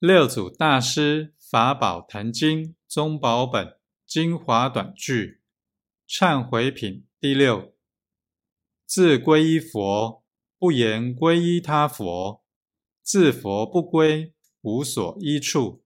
六祖大师法宝坛经中宝本精华短句忏悔品第六自皈依佛，不言皈依他佛，自佛不归，无所依处。